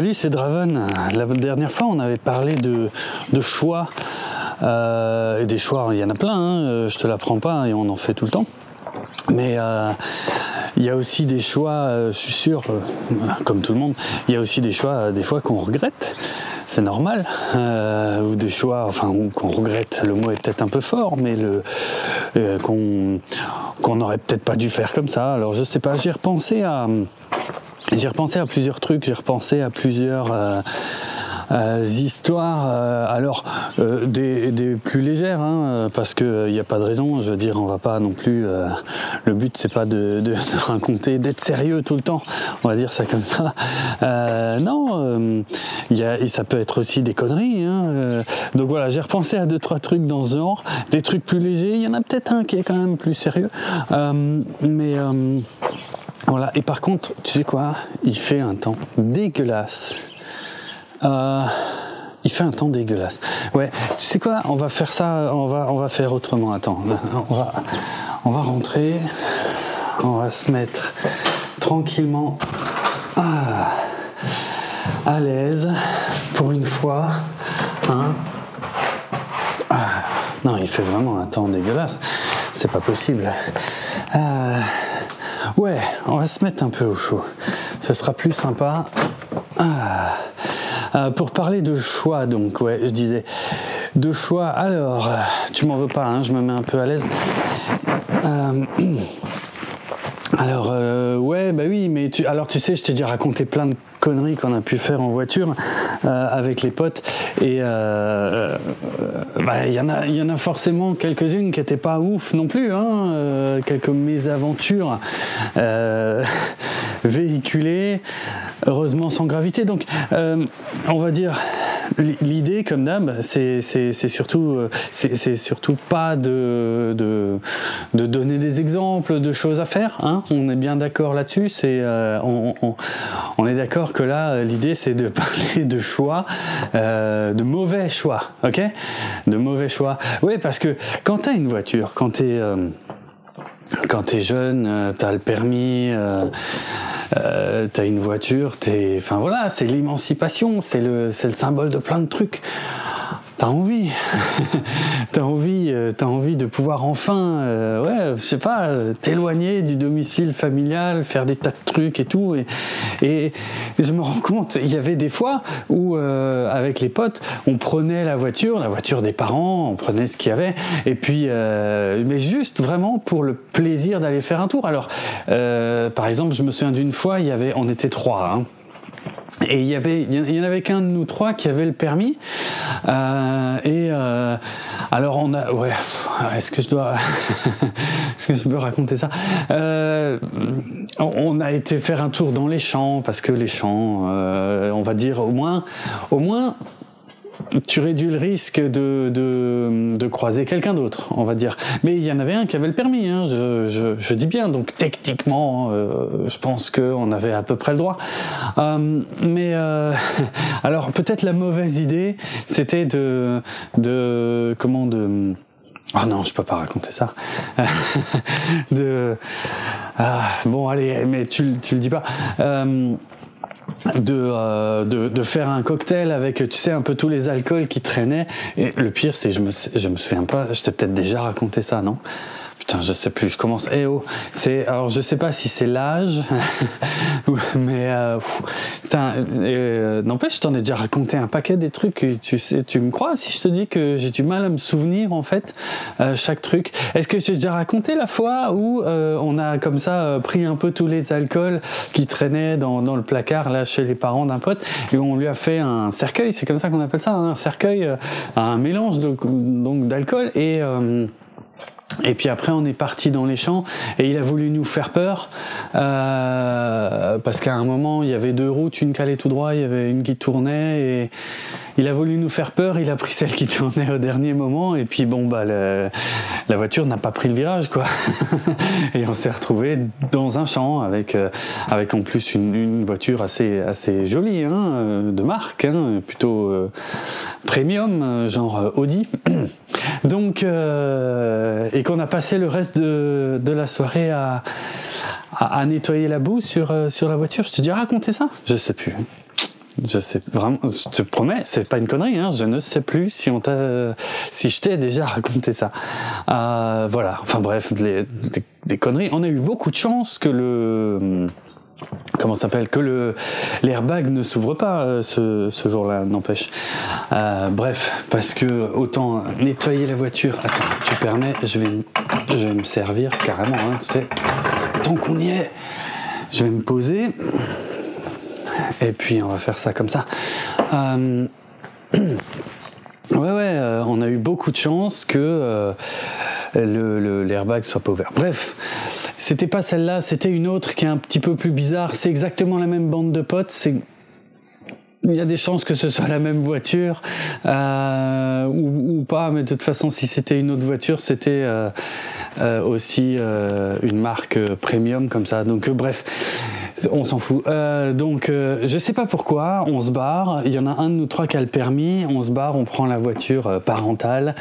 Salut, c'est Draven. La dernière fois, on avait parlé de, choix. Euh, et des choix, il y en a plein, hein. euh, je te l'apprends pas et on en fait tout le temps. Mais euh, il y a aussi des choix, je suis sûr, comme tout le monde, il y a aussi des choix des fois qu'on regrette. C'est normal. ou des choix, enfin, qu'on regrette, le mot est peut-être un peu fort, mais le, qu'on, qu'on n'aurait peut-être pas dû faire comme ça. Alors je sais pas, j'ai repensé à j'ai repensé à plusieurs trucs, j'ai repensé à plusieurs euh, euh, histoires, euh, alors des, plus légères, hein, parce qu'il n'y a pas de raison. Je veux dire, on va pas non plus. le but c'est pas de raconter, d'être sérieux tout le temps. On va dire ça comme ça. non, y a, et ça peut être aussi des conneries. Hein, donc voilà, j'ai repensé à deux trois trucs dans ce genre, des trucs plus légers. Il y en a peut-être un qui est quand même plus sérieux, mais voilà, et par contre, tu sais quoi? Il fait un temps dégueulasse. Euh, il fait un temps dégueulasse. Ouais, tu sais quoi? On va faire ça, on va, on va faire autrement. Attends, on va, on va rentrer, on va se mettre tranquillement ah, à l'aise pour une fois. Hein ah, non, il fait vraiment un temps dégueulasse. C'est pas possible. Euh, Ouais, on va se mettre un peu au chaud. Ce sera plus sympa. Ah. Euh, pour parler de choix, donc, ouais, je disais, de choix. Alors, tu m'en veux pas, hein, je me mets un peu à l'aise. Euh, alors, euh, ouais, bah oui, mais tu, alors tu sais, je t'ai déjà raconté plein de conneries qu'on a pu faire en voiture avec les potes. Et bah, il y en a, il y en a forcément quelques-unes qui n'étaient pas ouf non plus, hein, quelques mésaventures véhiculées, heureusement sans gravité. Donc, on va dire L'idée, comme d'hab, c'est surtout, euh, c'est surtout pas de, donner des exemples de choses à faire. Hein on est bien d'accord là-dessus. Euh, on, est d'accord que là, l'idée, c'est de parler de choix, euh, de mauvais choix, ok? De mauvais choix. Oui, parce que quand tu as une voiture, quand tu es euh, quand tu es jeune, euh, tu as le permis, euh, euh, tu as une voiture, t'es, enfin voilà, c'est l'émancipation, c'est le, le symbole de plein de trucs t'as envie, t'as envie, euh, t'as envie de pouvoir enfin, euh, ouais, je sais pas, t'éloigner du domicile familial, faire des tas de trucs et tout. Et, et je me rends compte, il y avait des fois où, euh, avec les potes, on prenait la voiture, la voiture des parents, on prenait ce qu'il y avait, et puis, mais juste vraiment pour le plaisir d'aller faire un tour. Alors, par exemple, je me souviens d'une fois, il y avait, on était trois. Hein, et il y avait, il y en avait qu'un de nous trois qui avait le permis. Euh, et euh, alors on a, ouais, est-ce que je dois, est-ce que je peux raconter ça? Euh, On a été faire un tour dans les champs parce que les champs, euh, on va dire au moins, au moins tu réduis le risque de, croiser quelqu'un d'autre, on va dire. Mais il y en avait un qui avait le permis, hein, je, dis bien. Donc techniquement, euh, je pense qu'on avait à peu près le droit. Euh, mais euh, alors peut-être la mauvaise idée, c'était de, de comment de Oh non, je peux pas raconter ça. de ah, bon, allez, mais tu, tu le dis pas. Euh, euh, de, de, faire un cocktail avec, tu sais, un peu tous les alcools qui traînaient. Et le pire, c'est, je me, je me souviens pas, je t'ai peut-être déjà raconté ça, non? Putain, je sais plus, je commence. Eh oh, c'est alors je sais pas si c'est l'âge, mais euh, putain, euh, n'empêche, je t'en ai déjà raconté un paquet des trucs. Tu sais, tu me crois si je te dis que j'ai du mal à me souvenir en fait euh, chaque truc. Est-ce que j'ai déjà raconté la fois où euh, on a comme ça euh, pris un peu tous les alcools qui traînaient dans, dans le placard là chez les parents d'un pote et on lui a fait un cercueil, c'est comme ça qu'on appelle ça, hein, un cercueil, un mélange donc d'alcool et et puis après, on est parti dans les champs. Et il a voulu nous faire peur euh, parce qu'à un moment, il y avait deux routes, une qui allait tout droit, il y avait une qui tournait et il a voulu nous faire peur. Il a pris celle qui tournait au dernier moment et puis bon bah la voiture n'a pas pris le virage quoi. et on s'est retrouvé dans un champ avec euh, avec en plus une, voiture assez assez jolie hein, euh, de marque, hein, plutôt euh, premium, genre Audi. Donc et qu'on a passé le reste de, de la soirée à, à, nettoyer la boue sur, sur la voiture. Je te dis raconter ça? Je sais plus. Je sais vraiment, je te promets, c'est pas une connerie. Hein, je ne sais plus si on t'a, si je t'ai déjà raconté ça. Euh, voilà. Enfin bref, des, des, conneries. On a eu beaucoup de chance que le comment s'appelle que le l'airbag ne s'ouvre pas euh, ce, ce jour-là n'empêche euh, bref parce que autant nettoyer la voiture attends tu permets je vais je vais me servir carrément hein, c'est tant qu'on y est je vais me poser et puis on va faire ça comme ça euh, ouais ouais on a eu beaucoup de chance que le l'airbag soit pas ouvert bref c'était pas celle-là, c'était une autre qui est un petit peu plus bizarre. C'est exactement la même bande de potes. Il y a des chances que ce soit la même voiture euh, ou, pas, mais de toute façon, si c'était une autre voiture, c'était euh, euh, aussi une marque premium comme ça. Donc bref, on s'en fout. donc je sais pas pourquoi, on se barre. Il y en a un de nous trois qui a le permis. On se barre, on prend la voiture parentale.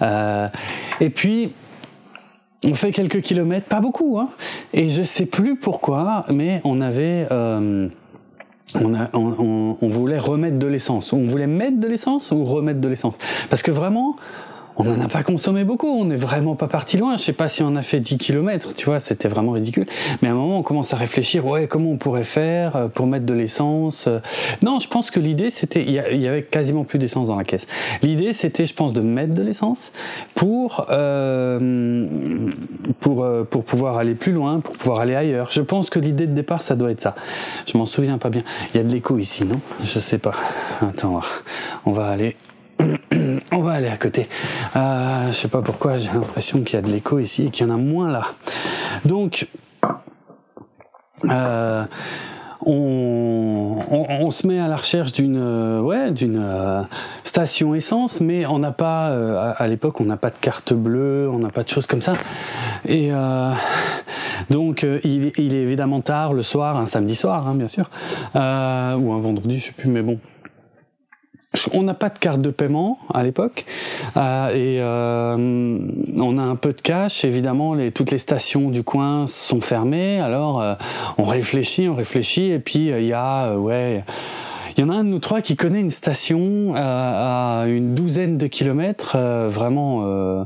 et puis on fait quelques kilomètres, pas beaucoup, hein. Et je sais plus pourquoi, mais on avait, euh, on, voulait remettre de l'essence. On voulait mettre de l'essence ou remettre de l'essence? Parce que vraiment, on n'en a pas consommé beaucoup, on n'est vraiment pas parti loin. Je sais pas si on a fait 10 km, tu vois, c'était vraiment ridicule. Mais à un moment, on commence à réfléchir, ouais, comment on pourrait faire euh, pour mettre de l'essence euh. Non, je pense que l'idée, c'était, il y, avait quasiment plus d'essence dans la caisse. L'idée, c'était, je pense, de mettre de l'essence pour, euh, pour, pour pouvoir aller plus loin, pour pouvoir aller ailleurs. Je pense que l'idée de départ, ça doit être ça. Je m'en souviens pas bien. Il y a de l'écho ici, non? Je sais pas. Attends, on va aller on va aller à côté. Euh, je sais pas pourquoi, j'ai l'impression qu'il y a de l'écho ici et qu'il y en a moins là. Donc, euh, on, se met à la recherche d'une euh, ouais, d'une euh, station essence, mais on n'a pas, à, l'époque, on n'a pas de carte bleue, on n'a pas de choses comme ça. Et donc, il, est évidemment tard le soir, un samedi soir, hein, bien sûr, ou un vendredi, je sais plus, mais bon, on n'a pas de carte de paiement à l'époque euh, et euh, on a un peu de cash. Évidemment, toutes les stations du coin sont fermées. Alors, euh, on réfléchit, on réfléchit, et puis il y a ouais. Il y en a un de nous trois qui connaît une station à une douzaine de kilomètres, vraiment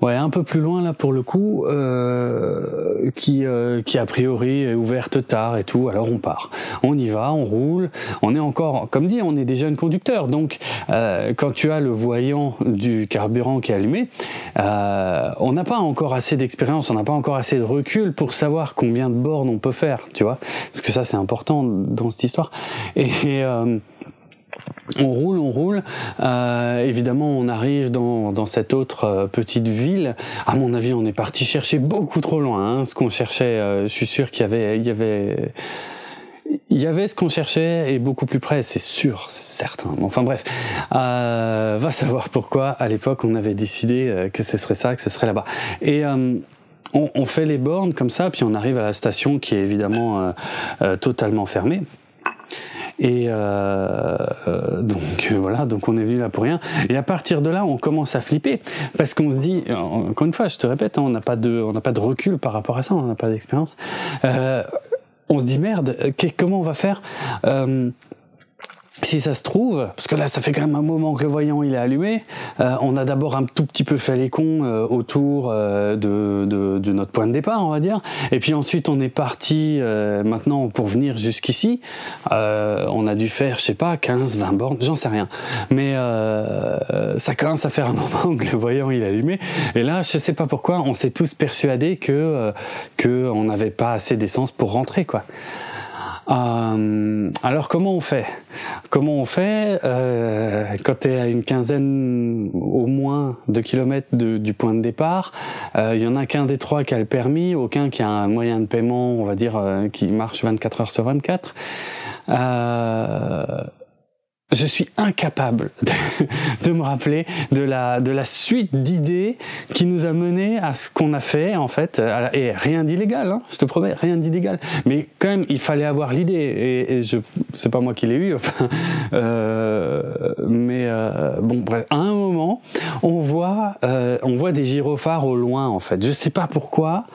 Ouais, un peu plus loin là pour le coup, euh, qui euh, qui a priori est ouverte tard et tout. Alors on part, on y va, on roule. On est encore, comme dit, on est des jeunes conducteurs. Donc euh, quand tu as le voyant du carburant qui est allumé, euh, on n'a pas encore assez d'expérience, on n'a pas encore assez de recul pour savoir combien de bornes on peut faire, tu vois. Parce que ça c'est important dans cette histoire. Et, et euh, on roule, on roule. Euh, évidemment, on arrive dans, dans cette autre euh, petite ville. À mon avis, on est parti chercher beaucoup trop loin. Hein, ce qu'on cherchait, euh, je suis sûr qu'il y avait, il y avait, il y avait ce qu'on cherchait et beaucoup plus près, c'est sûr, c'est certain. Enfin bref, va savoir pourquoi à l'époque on avait décidé que ce serait ça, que ce serait là-bas. Et on, fait les bornes comme ça, puis on arrive à la station qui est évidemment totalement fermée. Et euh, euh donc euh, voilà, donc on est venu là pour rien. Et à partir de là, on commence à flipper parce qu'on se dit, euh, encore une fois, je te répète, hein, on n'a pas de, on n'a pas de recul par rapport à ça, on n'a pas d'expérience. Euh, on se dit merde, comment on va faire? Si ça se trouve, parce que là ça fait quand même un moment que le voyant il est allumé, euh, on a d'abord un tout petit peu fait les cons euh, autour euh, de, de, de, notre point de départ, on va dire, et puis ensuite on est parti maintenant pour venir jusqu'ici, on a dû faire, je sais pas, 15, 20 bornes, j'en sais rien, mais ça commence à faire un moment que le voyant il est allumé, et là je sais pas pourquoi, on s'est tous persuadés que que on n'avait pas assez d'essence pour rentrer quoi. Euh, alors comment on fait? Comment on fait euh, quand tu es à une quinzaine au moins de kilomètres du point de départ Il euh, y en a qu'un des trois qui a le permis, aucun qui a un moyen de paiement, on va dire, euh, qui marche 24 heures sur 24. Je suis incapable de, me rappeler de la, de la suite d'idées qui nous a mené à ce qu'on a fait en fait et rien d'illégal hein, je te promets rien d'illégal. Mais quand même il fallait avoir l'idée et, je c'est pas moi qui l'ai eu euh, mais euh, bon bref à un moment on voit euh, on voit des gyrophares au loin en fait. Je sais pas pourquoi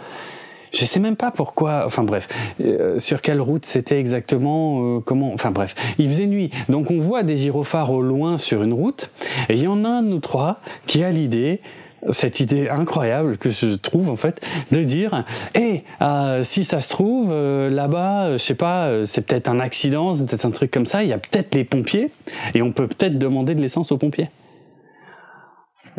je sais même pas pourquoi. Enfin bref, euh, sur quelle route c'était exactement, euh, comment. Enfin bref, il faisait nuit, donc on voit des gyrophares au loin sur une route, et il y en a un de nous trois qui a l'idée cette idée incroyable que je trouve en fait de dire hé hey, si ça se trouve là-bas je sais pas c'est peut-être un accident c'est peut-être un truc comme ça il y a peut-être les pompiers et on peut peut-être demander de l'essence aux pompiers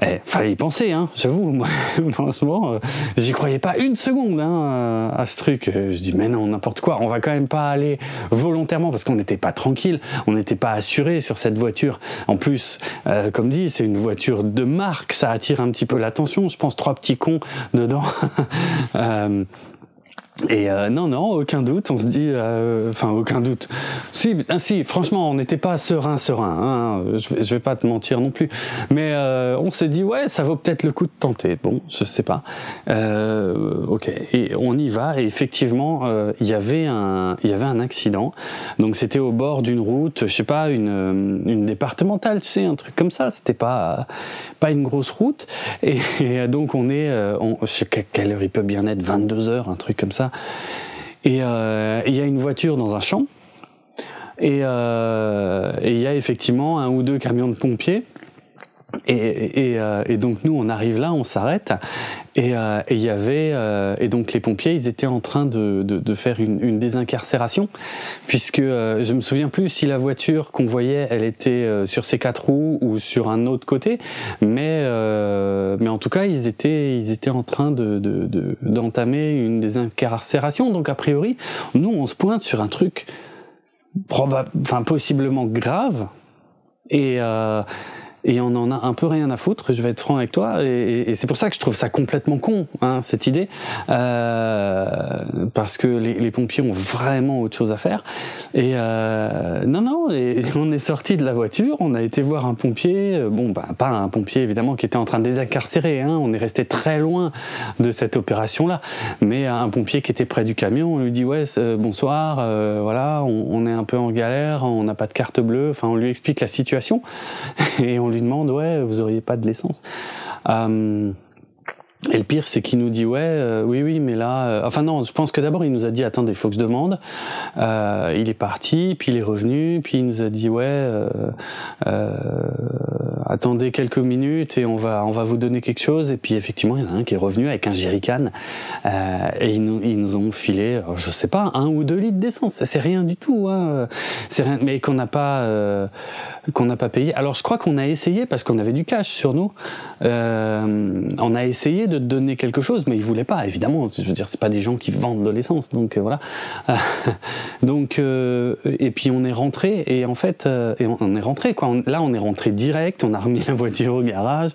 eh, fallait y penser, hein, j'avoue. Moi, franchement, euh, j'y croyais pas une seconde hein, à ce truc. Je dis, mais non, n'importe quoi. On va quand même pas aller volontairement parce qu'on n'était pas tranquille, on n'était pas assuré sur cette voiture. En plus, euh, comme dit, c'est une voiture de marque, ça attire un petit peu l'attention. Je pense trois petits cons dedans. euh, et euh, non, non, aucun doute. On se dit, euh, enfin, aucun doute. Si, ah, si, franchement, on n'était pas serein, serein. Hein, je, vais, vais pas te mentir non plus. Mais euh, on s'est dit, ouais, ça vaut peut-être le coup de tenter. Bon, je sais pas. ok. Et on y va. Et effectivement, il y avait un, il y avait un accident. Donc c'était au bord d'une route, je sais pas, une, une départementale, tu sais, un truc comme ça. C'était pas, pas une grosse route. Et, et donc on est, on, je sais quelle heure il peut bien être, 22 heures, un truc comme ça. Et euh, il y a une voiture dans un champ. Euh, et il y a effectivement un ou deux camions de pompiers. Euh, et, donc nous on arrive là, on s'arrête. Et euh, il y avait euh, et donc les pompiers ils étaient en train de, faire une, désincarcération puisque je me souviens plus si la voiture qu'on voyait elle était sur ses quatre roues ou sur un autre côté mais mais en tout cas ils étaient ils étaient en train de d'entamer une désincarcération. Donc a priori nous on se pointe sur un truc probable enfin possiblement grave. Et et on en a un peu rien à foutre, je vais être franc avec toi, et, c'est pour ça que je trouve ça complètement con, hein, cette idée, euh, parce que les, pompiers ont vraiment autre chose à faire. Et euh, non, non, on est sorti de la voiture, on a été voir un pompier, euh, bon, bah, pas un pompier évidemment qui était en train de désincarcérer, hein, on est resté très loin de cette opération-là, mais un pompier qui était près du camion, on lui dit ouais, bonsoir, euh, voilà, on, est un peu en galère, on n'a pas de carte bleue, enfin on lui explique la situation, et lui demande ouais vous auriez pas de l'essence euh, et le pire, c'est qu'il nous dit ouais, euh, oui, oui, mais là, euh, enfin non, je pense que d'abord il nous a dit attendez, faut que je demande. Il est parti, puis il est revenu, puis il nous a dit ouais, attendez quelques minutes et on va, on va vous donner quelque chose. Et puis effectivement, il y en a un qui est revenu avec un jerrycan et ils nous, ils nous ont filé, je sais pas, un ou deux litres d'essence. C'est rien du tout, hein. C'est rien, mais qu'on n'a pas, qu'on n'a pas payé. Alors je crois qu'on a essayé parce qu'on avait du cash sur nous. on a essayé de donner quelque chose, mais ils voulaient pas. Évidemment, je veux dire, c'est pas des gens qui vendent de l'essence, donc euh, voilà. donc euh, et puis on est rentré et en fait, euh, et on, est rentré quoi. là, on est rentré direct. On a remis la voiture au garage.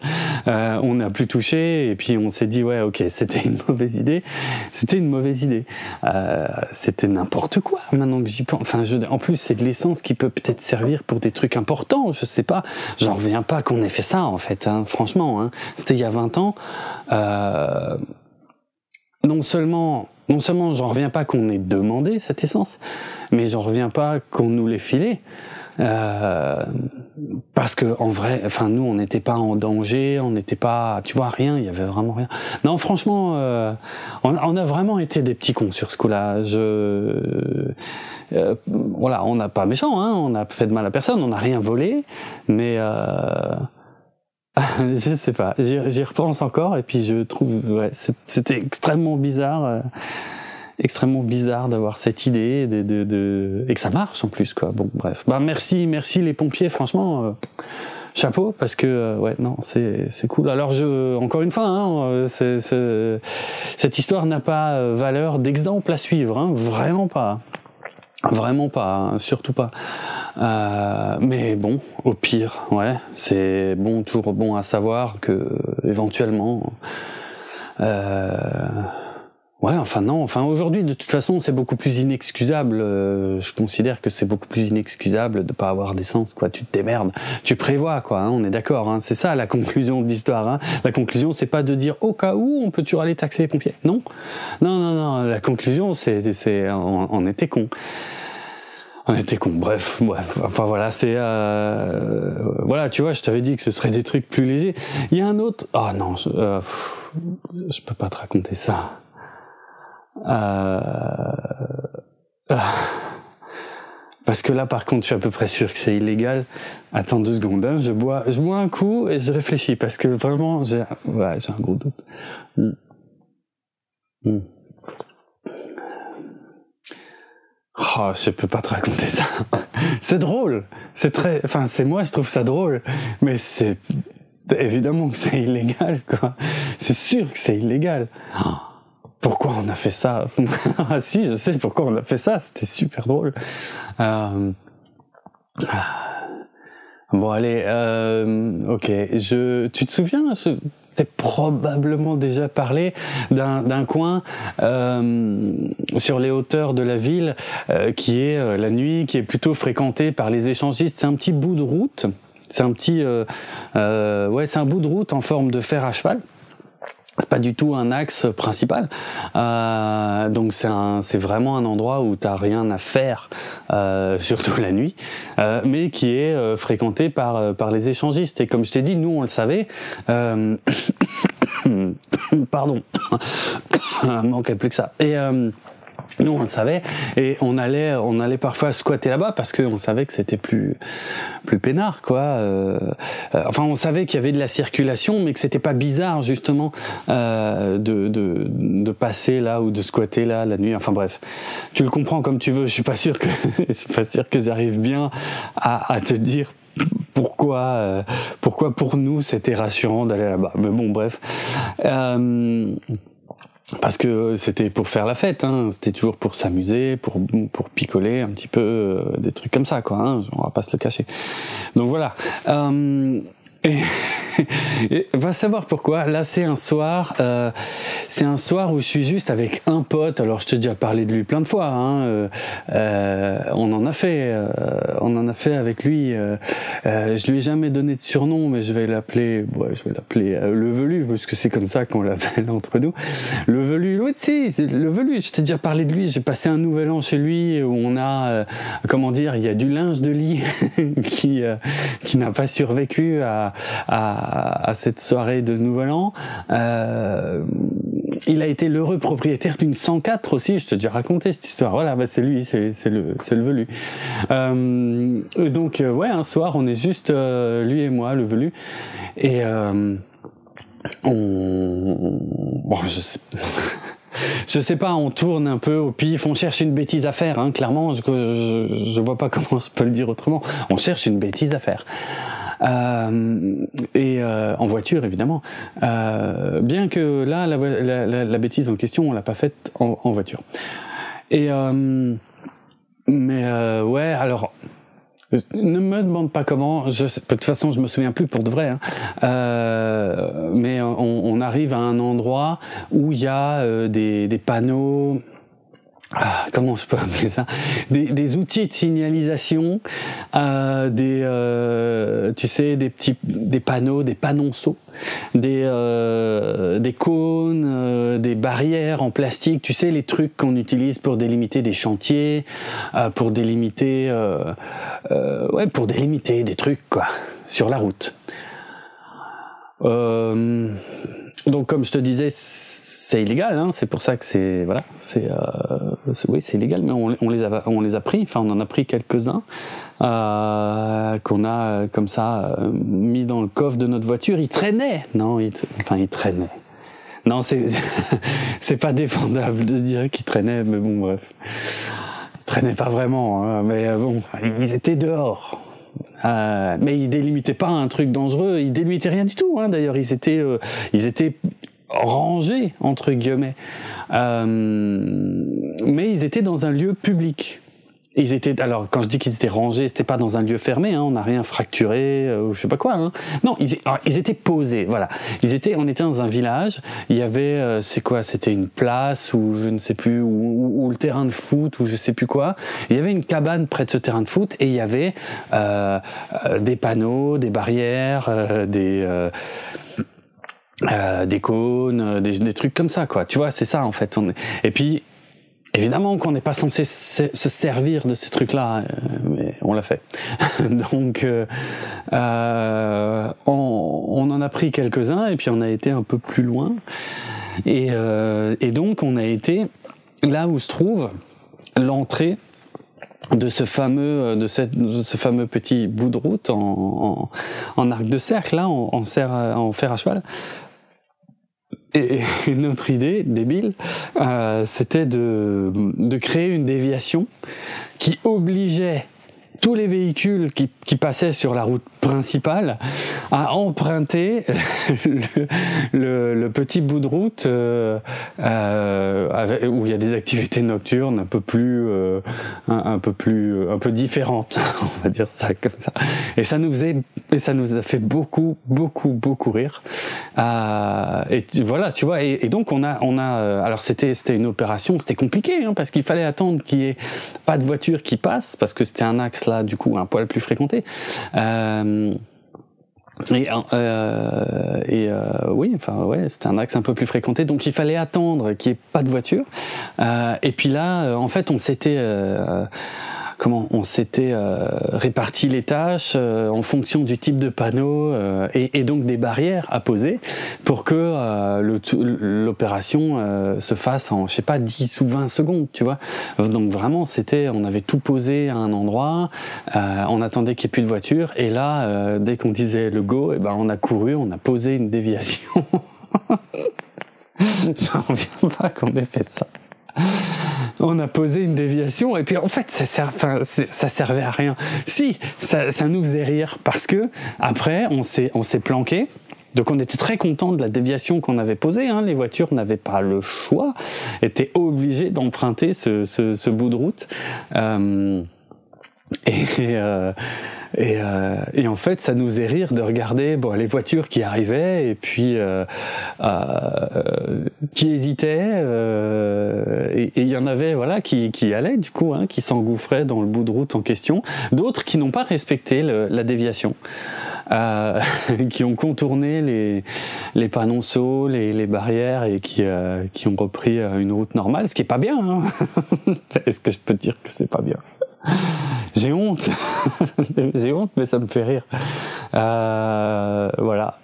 on n'a plus touché et puis on s'est dit ouais, ok, c'était une mauvaise idée. C'était une mauvaise idée. c'était n'importe quoi. Maintenant que j'y pense, enfin, je, en plus, c'est de l'essence qui peut peut-être servir pour des trucs importants. Je sais pas. J'en reviens pas qu'on ait fait ça en fait. Hein, franchement, hein. c'était il y a 20 ans. Euh, non seulement, non seulement j'en reviens pas qu'on ait demandé cette essence, mais j'en reviens pas qu'on nous l'ait filé. Euh, parce que en vrai, enfin nous, on n'était pas en danger, on n'était pas, tu vois, rien, il y avait vraiment rien. Non, franchement, euh, on, on, a vraiment été des petits cons sur ce coup-là. Je, euh, voilà, on n'a pas méchant, hein, on a fait de mal à personne, on n'a rien volé, mais euh, je sais pas, j'y repense encore et puis je trouve, ouais, c'était extrêmement bizarre, euh, extrêmement bizarre d'avoir cette idée de, de, de, et que ça marche en plus quoi. Bon, bref, bah merci, merci les pompiers, franchement. Euh, chapeau parce que euh, ouais non c'est c'est cool alors je encore une fois hein, c'est cette histoire n'a pas valeur d'exemple à suivre hein, vraiment pas Vraiment pas, hein, surtout pas. Euh, mais bon, au pire, ouais, c'est bon, toujours bon à savoir que éventuellement, euh, ouais, enfin non, enfin aujourd'hui de toute façon c'est beaucoup plus inexcusable. Euh, je considère que c'est beaucoup plus inexcusable de pas avoir d'essence, quoi. Tu te démerdes, tu prévois, quoi. Hein, on est d'accord. Hein, c'est ça la conclusion de l'histoire. Hein. La conclusion, c'est pas de dire au cas où on peut toujours aller taxer les pompiers. Non, non, non, non. La conclusion, c'est, c'est, on, était con on était con. Bref, bref. Enfin voilà, c'est euh, voilà, tu vois, je t'avais dit que ce serait des trucs plus légers. Il y a un autre. Oh non, je, euh, je peux pas te raconter ça. Parce que là, par contre, je suis à peu près sûr que c'est illégal. Attends deux secondes, hein, je bois, je bois un coup et je réfléchis parce que vraiment, j'ai, un gros doute. Hmm. Hmm. Oh, je peux pas te raconter ça. c'est drôle. C'est très, enfin, c'est moi, je trouve ça drôle. Mais c'est, évidemment que c'est illégal, quoi. C'est sûr que c'est illégal. Pourquoi on a fait ça Ah si, je sais pourquoi on a fait ça. C'était super drôle. Euh... Bon, allez, euh... ok. Je, tu te souviens je t'ai probablement déjà parlé d'un coin euh, sur les hauteurs de la ville euh, qui est euh, la nuit, qui est plutôt fréquenté par les échangistes. C'est un petit bout de route. C'est un petit, ouais, c'est un bout de route en forme de fer à cheval c'est pas du tout un axe principal. Euh, donc c'est vraiment un endroit où t'as rien à faire, euh, surtout la nuit, euh, mais qui est euh, fréquenté par euh, par les échangistes. Et comme je t'ai dit, nous on le savait. pardon, manquait plus que ça. Et nous, on le savait et on allait, on allait parfois squatter là-bas parce qu'on savait que c'était plus, plus peinard, quoi. Euh, euh, enfin, on savait qu'il y avait de la circulation, mais que c'était pas bizarre justement euh, de, de, de, passer là ou de squatter là la nuit. Enfin bref, tu le comprends comme tu veux. Je suis pas sûr que, je suis pas sûr que j'arrive bien à, à te dire pourquoi, euh, pourquoi pour nous c'était rassurant d'aller là-bas. Mais bon, bref. Euh, parce que c'était pour faire la fête, hein. c'était toujours pour s'amuser, pour pour picoler un petit peu euh, des trucs comme ça, quoi. Hein. on va pas se le cacher. Donc voilà. Euh, et, va savoir pourquoi. Là, c'est un soir, euh, c'est un soir où je suis juste avec un pote. Alors, je t'ai déjà parlé de lui plein de fois. Hein, euh, euh on en a fait, euh, on en a fait avec lui. Euh, je lui ai jamais donné de surnom, mais je vais l'appeler, ouais, je vais l'appeler le velu parce que c'est comme ça qu'on l'appelle entre nous. Le velu, oui, si, le velu. Je t'ai déjà parlé de lui. J'ai passé un nouvel an chez lui où on a, comment dire, il y a du linge de lit qui qui n'a pas survécu à à, cette soirée de Nouvel An. Euh, il a été l'heureux propriétaire d'une 104 aussi. Je te déjà raconté cette histoire. Voilà, bah c'est lui, c'est le c'est le velu. Euh, donc euh, ouais, un soir, on est juste lui et moi, le velu, et on bon, je sais. je sais pas, on tourne un peu au pif, on cherche une bêtise à faire, hein, clairement, je, je, je, vois pas comment je peux le dire autrement. On cherche une bêtise à faire. Euh, et euh, en voiture évidemment. Euh, bien que là, la, bêtise en question, on l'a pas faite en, voiture. Et mais ouais, alors ne me demande pas comment. Je, de toute façon, je me souviens plus pour de vrai. Hein. Euh, mais on, arrive à un endroit où il y a des, panneaux ah, comment je peux appeler ça? Des, outils de signalisation, euh, des, euh, tu sais, des petits, des panneaux, des panonceaux, des, euh, des cônes, des barrières en plastique, tu sais, les trucs qu'on utilise pour délimiter des chantiers, pour délimiter, ouais, pour délimiter des trucs quoi, sur la route. Donc, comme je te disais, c'est illégal. Hein, c'est pour ça que c'est voilà, c'est euh, oui, c'est illégal. Mais on, les a on les a pris. Enfin, on en a pris quelques uns euh, qu'on a comme ça euh, mis dans le coffre de notre voiture. Ils traînaient. Non, ils, enfin, ils traînaient. Non, c'est c'est pas défendable de dire qu'ils traînaient, mais bon, bref, ils traînaient pas vraiment. Hein, mais euh, bon, ils étaient dehors. Euh, mais ils délimitaient pas un truc dangereux, ils délimitaient rien du tout. Hein, D'ailleurs, ils étaient, euh, ils étaient rangés entre guillemets, euh, mais ils étaient dans un lieu public. Ils étaient alors quand je dis qu'ils étaient rangés, c'était pas dans un lieu fermé, hein, on n'a rien fracturé, euh, je sais pas quoi. Hein. Non, ils, ils, étaient posés, voilà. Ils étaient, on était dans un village. Il y avait, euh, c'est quoi C'était une place ou je ne sais plus, ou, le terrain de foot ou je sais plus quoi. Il y avait une cabane près de ce terrain de foot et il y avait euh, euh des panneaux, des barrières, euh, des des cônes, des, des, trucs comme ça, quoi. Tu vois, c'est ça en fait. Et puis Évidemment qu'on n'est pas censé se servir de ces trucs-là, euh, mais on l'a fait. Donc, euh, euh, on, en a pris quelques-uns et puis on a été un peu plus loin. Et, euh, donc, on a été là où se trouve l'entrée de ce fameux de, ce fameux petit bout de route en, arc de cercle là en fer à cheval et, notre idée débile euh, c'était de, de créer une déviation qui obligeait tous les véhicules qui, passaient sur la route principale à emprunter le, petit bout de route euh, euh, où il y a des activités nocturnes un peu plus euh, un, peu plus un peu différentes on va dire ça comme ça. Et ça nous faisait et ça nous a fait beaucoup beaucoup beaucoup rire. Et voilà tu vois et, et, donc on a on a alors c'était c'était une opération c'était compliqué hein, parce qu'il fallait attendre qu'il y ait pas de voiture qui passe parce que c'était un axe là du coup un poil plus fréquenté euh, et, euh, euh, oui, enfin ouais, c'était un axe un peu plus fréquenté, donc il fallait attendre qu'il n'y ait pas de voiture. Et puis là, en fait, on s'était comment on s'était euh, réparti les tâches euh, en fonction du type de panneau euh, et, et, donc des barrières à poser pour que l'opération se fasse en je sais pas 10 ou 20 secondes, tu vois. Donc vraiment, c'était on avait tout posé à un endroit, on attendait qu'il n'y ait plus de voiture et là dès qu'on disait le go, et eh ben on a couru, on a posé une déviation. J'en reviens pas qu'on ait fait ça on a posé une déviation et puis en fait ça, servait à rien. Si, ça, nous faisait rire parce que après on s'est on s'est planqué. Donc on était très content de la déviation qu'on avait posée. Hein. Les voitures n'avaient pas le choix, étaient obligées d'emprunter ce, ce, ce, bout de route. Euh, et, euh, et, euh, et, en fait, ça nous faisait rire de regarder bon, les voitures qui arrivaient et puis euh, euh, qui hésitaient. Euh, et il y en avait voilà qui, qui allaient du coup, hein, qui s'engouffraient dans le bout de route en question. D'autres qui n'ont pas respecté le, la déviation. Euh, qui ont contourné les, les panonceaux, les, les barrières et qui, euh, qui ont repris une route normale, ce qui est pas bien. Hein Est-ce que je peux dire que c'est pas bien? j'ai honte. J'ai honte, mais ça me fait rire. Euh, voilà.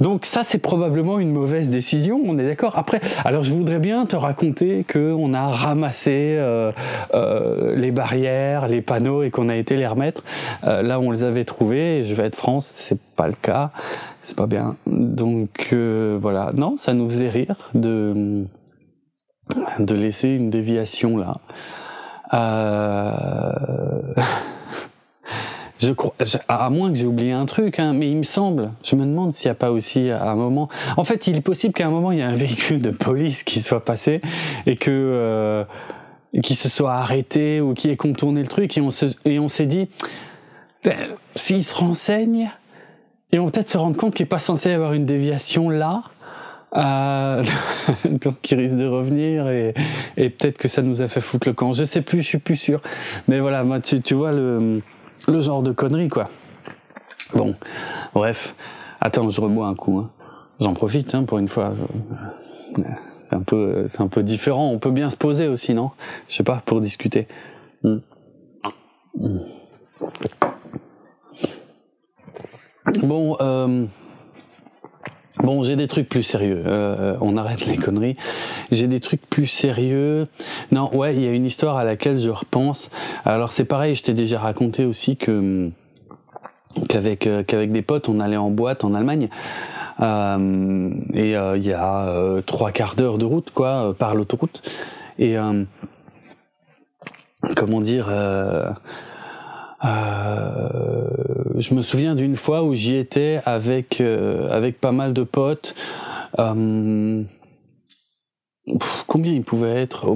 Donc ça, c'est probablement une mauvaise décision, on est d'accord. Après, alors je voudrais bien te raconter qu'on a ramassé euh, euh, les barrières, les panneaux et qu'on a été les remettre euh, là où on les avait trouvés. Je vais être France, c'est pas le cas, c'est pas bien. Donc euh, voilà, non, ça nous faisait rire de de laisser une déviation là. Euh... je crois, à moins que j'ai oublié un truc, hein, mais il me semble, je me demande s'il n'y a pas aussi à un moment. En fait, il est possible qu'à un moment il y ait un véhicule de police qui soit passé et que euh, qui se soit arrêté ou qui ait contourné le truc et on s'est dit s'ils se renseignent ils vont peut-être se rendre compte qu'il n'est pas censé y avoir une déviation là euh, donc qui risque de revenir et, et peut-être que ça nous a fait foutre le camp. Je sais plus, je suis plus sûr. Mais voilà, moi tu, tu vois le, le genre de conneries quoi. Bon, bref. Attends, je rebois un coup. Hein. J'en profite hein, pour une fois. C'est un peu, c'est un peu différent. On peut bien se poser aussi, non? Je sais pas, pour discuter. Mmh. Mmh. Bon. Euh, Bon, j'ai des trucs plus sérieux. Euh, on arrête les conneries. J'ai des trucs plus sérieux. Non, ouais, il y a une histoire à laquelle je repense. Alors c'est pareil, je t'ai déjà raconté aussi que qu'avec euh, qu'avec des potes, on allait en boîte en Allemagne. Euh, et euh, il y a euh, trois quarts d'heure de route, quoi, par l'autoroute. Et comment dire euh, je me souviens d'une fois où j'y étais avec euh, avec pas mal de potes. Euh, combien il pouvait être?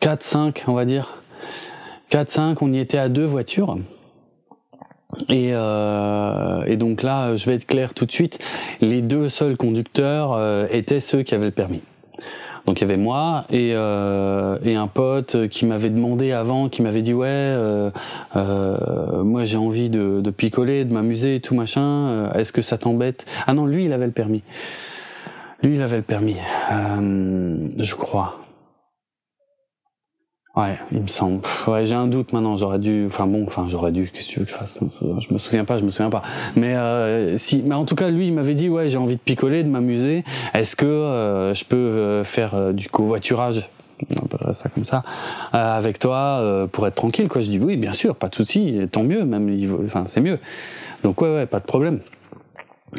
4, 5 on va dire. 4, 5, on y était à deux voitures. Et, euh, et, donc là, je vais être clair tout de suite, les deux seuls conducteurs euh, étaient ceux qui avaient le permis. Donc il y avait moi et, euh, et un pote qui m'avait demandé avant, qui m'avait dit ouais, euh, euh, moi j'ai envie de, picoler, de m'amuser et tout machin. Est-ce que ça t'embête? Ah non, lui il avait le permis. Lui il avait le permis, je crois. Ouais, il me semble. Ouais, j'ai un doute maintenant. J'aurais dû. Enfin bon, enfin j'aurais dû. Qu'est-ce que tu veux que je fasse? Je me souviens pas. Je me souviens pas. Mais euh, si. Mais en tout cas, lui, il m'avait dit ouais, j'ai envie de picoler, de m'amuser. Est-ce que euh, je peux euh, faire euh, du covoiturage? On ça comme ça, avec toi pour être tranquille. Quoi. Je dis oui, bien sûr, pas de souci, tant mieux, même, enfin c'est mieux. Donc ouais, ouais, pas de problème.